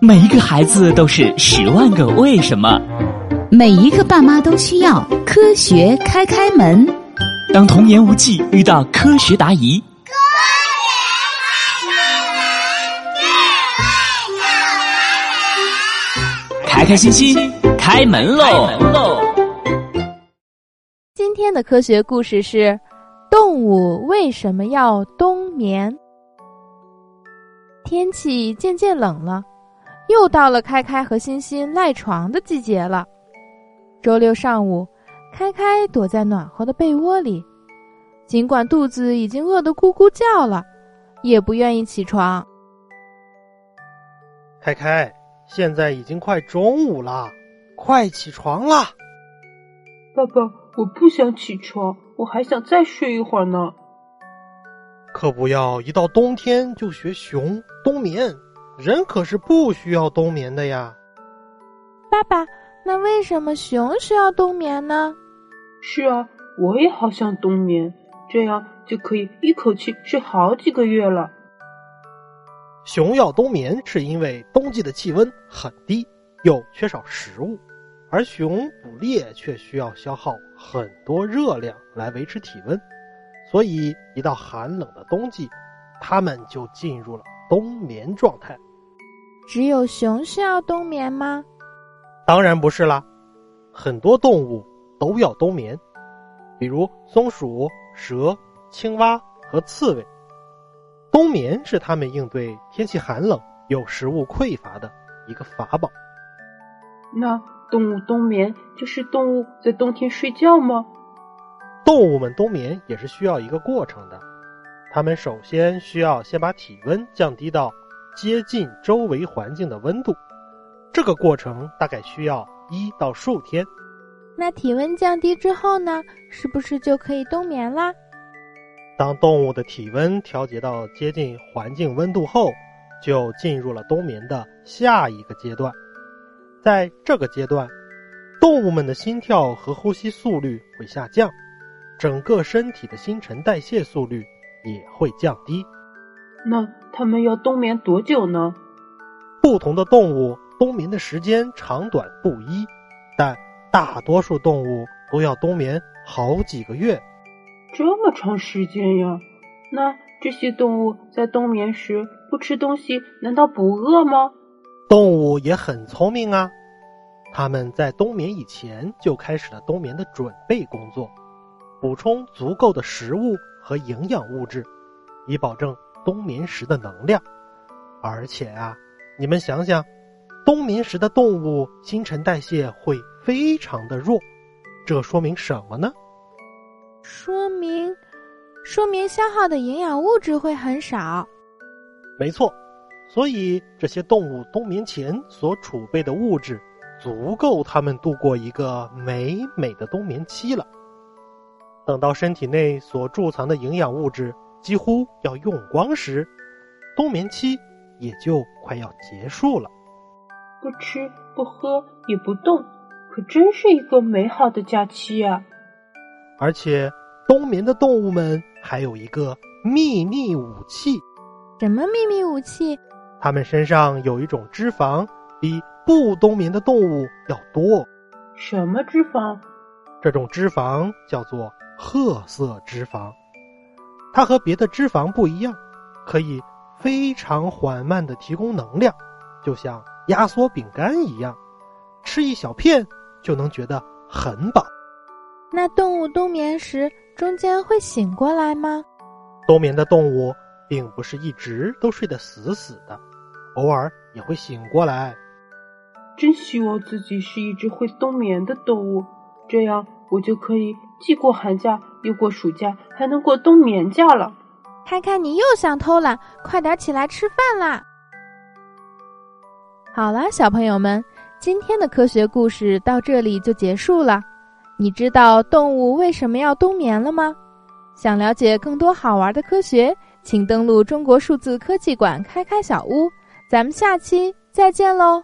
每一个孩子都是十万个为什么，每一个爸妈都需要科学开开门。当童言无忌遇到科学答疑，科学开开心心开门喽！今天的科学故事是：动物为什么要冬眠？天气渐渐冷了。又到了开开和欣欣赖床的季节了。周六上午，开开躲在暖和的被窝里，尽管肚子已经饿得咕咕叫了，也不愿意起床。开开，现在已经快中午了，快起床啦！爸爸，我不想起床，我还想再睡一会儿呢。可不要一到冬天就学熊冬眠。人可是不需要冬眠的呀，爸爸。那为什么熊需要冬眠呢？是啊，我也好想冬眠，这样就可以一口气睡好几个月了。熊要冬眠是因为冬季的气温很低，又缺少食物，而熊捕猎却需要消耗很多热量来维持体温，所以一到寒冷的冬季，它们就进入了冬眠状态。只有熊需要冬眠吗？当然不是啦，很多动物都要冬眠，比如松鼠、蛇、青蛙和刺猬。冬眠是它们应对天气寒冷、有食物匮乏的一个法宝。那动物冬眠就是动物在冬天睡觉吗？动物们冬眠也是需要一个过程的，它们首先需要先把体温降低到。接近周围环境的温度，这个过程大概需要一到数天。那体温降低之后呢？是不是就可以冬眠啦？当动物的体温调节到接近环境温度后，就进入了冬眠的下一个阶段。在这个阶段，动物们的心跳和呼吸速率会下降，整个身体的新陈代谢速率也会降低。那它们要冬眠多久呢？不同的动物冬眠的时间长短不一，但大多数动物都要冬眠好几个月。这么长时间呀？那这些动物在冬眠时不吃东西，难道不饿吗？动物也很聪明啊，它们在冬眠以前就开始了冬眠的准备工作，补充足够的食物和营养物质，以保证。冬眠时的能量，而且啊，你们想想，冬眠时的动物新陈代谢会非常的弱，这说明什么呢？说明，说明消耗的营养物质会很少。没错，所以这些动物冬眠前所储备的物质，足够它们度过一个美美的冬眠期了。等到身体内所贮藏的营养物质。几乎要用光时，冬眠期也就快要结束了。不吃不喝也不动，可真是一个美好的假期呀！而且，冬眠的动物们还有一个秘密武器。什么秘密武器？它们身上有一种脂肪，比不冬眠的动物要多。什么脂肪？这种脂肪叫做褐色脂肪。它和别的脂肪不一样，可以非常缓慢的提供能量，就像压缩饼干一样，吃一小片就能觉得很饱。那动物冬眠时中间会醒过来吗？冬眠的动物并不是一直都睡得死死的，偶尔也会醒过来。真希望自己是一只会冬眠的动物，这样我就可以。既过寒假，又过暑假，还能过冬眠假了。看看你又想偷懒，快点起来吃饭啦！好了，小朋友们，今天的科学故事到这里就结束了。你知道动物为什么要冬眠了吗？想了解更多好玩的科学，请登录中国数字科技馆开开小屋。咱们下期再见喽！